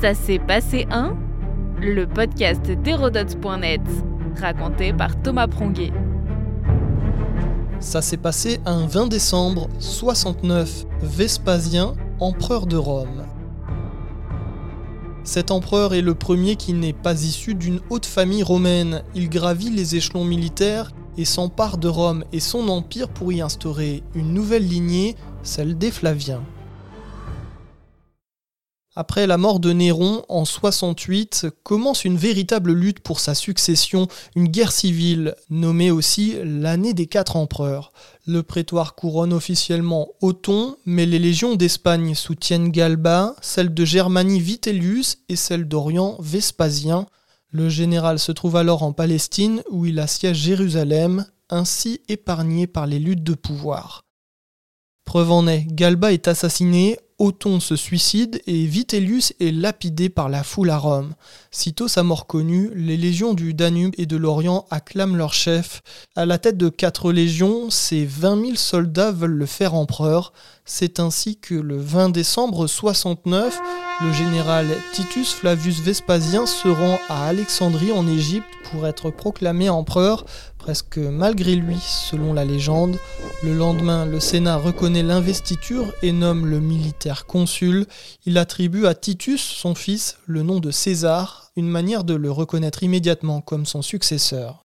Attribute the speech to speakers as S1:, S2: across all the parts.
S1: Ça s'est passé un Le podcast d'Hérodote.net, raconté par Thomas Pronguet.
S2: Ça s'est passé un 20 décembre 69, Vespasien, empereur de Rome. Cet empereur est le premier qui n'est pas issu d'une haute famille romaine. Il gravit les échelons militaires et s'empare de Rome et son empire pour y instaurer une nouvelle lignée, celle des Flaviens. Après la mort de Néron en 68, commence une véritable lutte pour sa succession, une guerre civile, nommée aussi l'année des quatre empereurs. Le prétoire couronne officiellement Othon, mais les légions d'Espagne soutiennent Galba, celles de Germanie Vitellius et celles d'Orient Vespasien. Le général se trouve alors en Palestine où il assiège Jérusalem, ainsi épargné par les luttes de pouvoir. Preuve en est, Galba est assassiné, Othon se suicide et Vitellius est lapidé par la foule à Rome. Sitôt sa mort connue, les légions du Danube et de l'Orient acclament leur chef. À la tête de quatre légions, ces 20 000 soldats veulent le faire empereur. C'est ainsi que le 20 décembre 69, le général Titus Flavius Vespasien se rend à Alexandrie en Égypte pour être proclamé empereur, presque malgré lui selon la légende. Le lendemain, le Sénat reconnaît l'investiture et nomme le militaire consul. Il attribue à Titus, son fils, le nom de César, une manière de le reconnaître immédiatement comme son successeur.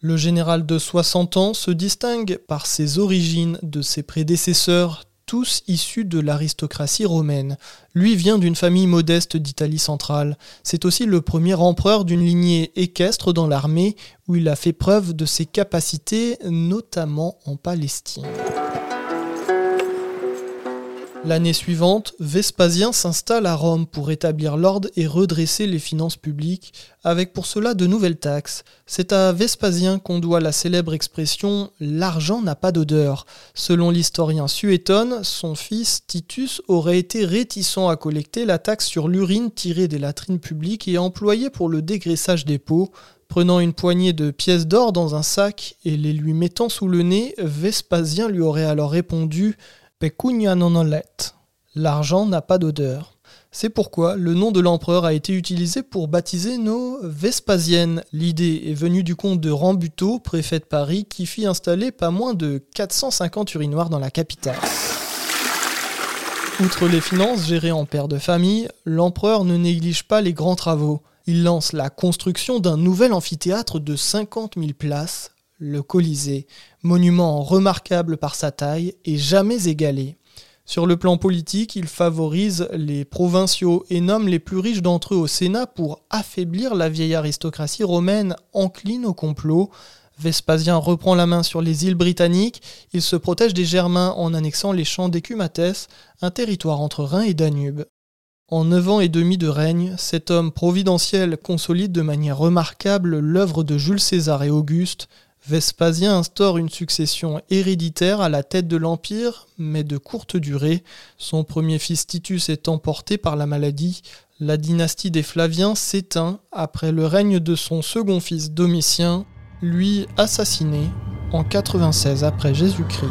S2: Le général de 60 ans se distingue par ses origines de ses prédécesseurs tous issus de l'aristocratie romaine. Lui vient d'une famille modeste d'Italie centrale. C'est aussi le premier empereur d'une lignée équestre dans l'armée où il a fait preuve de ses capacités, notamment en Palestine. L'année suivante, Vespasien s'installe à Rome pour établir l'ordre et redresser les finances publiques, avec pour cela de nouvelles taxes. C'est à Vespasien qu'on doit la célèbre expression L'argent n'a pas d'odeur. Selon l'historien Suétone, son fils Titus aurait été réticent à collecter la taxe sur l'urine tirée des latrines publiques et employée pour le dégraissage des peaux. Prenant une poignée de pièces d'or dans un sac et les lui mettant sous le nez, Vespasien lui aurait alors répondu Pecunia non olet. L'argent n'a pas d'odeur. C'est pourquoi le nom de l'empereur a été utilisé pour baptiser nos Vespasiennes. L'idée est venue du comte de Rambuteau, préfet de Paris, qui fit installer pas moins de 450 urinoirs dans la capitale. Outre les finances gérées en père de famille, l'empereur ne néglige pas les grands travaux. Il lance la construction d'un nouvel amphithéâtre de 50 000 places, le Colisée, monument remarquable par sa taille et jamais égalé. Sur le plan politique, il favorise les provinciaux et nomme les plus riches d'entre eux au Sénat pour affaiblir la vieille aristocratie romaine encline au complot. Vespasien reprend la main sur les îles britanniques, il se protège des Germains en annexant les champs d'Écumates, un territoire entre Rhin et Danube. En neuf ans et demi de règne, cet homme providentiel consolide de manière remarquable l'œuvre de Jules César et Auguste, Vespasien instaure une succession héréditaire à la tête de l'Empire, mais de courte durée. Son premier fils Titus est emporté par la maladie. La dynastie des Flaviens s'éteint après le règne de son second fils Domitien, lui assassiné en 96 après Jésus-Christ.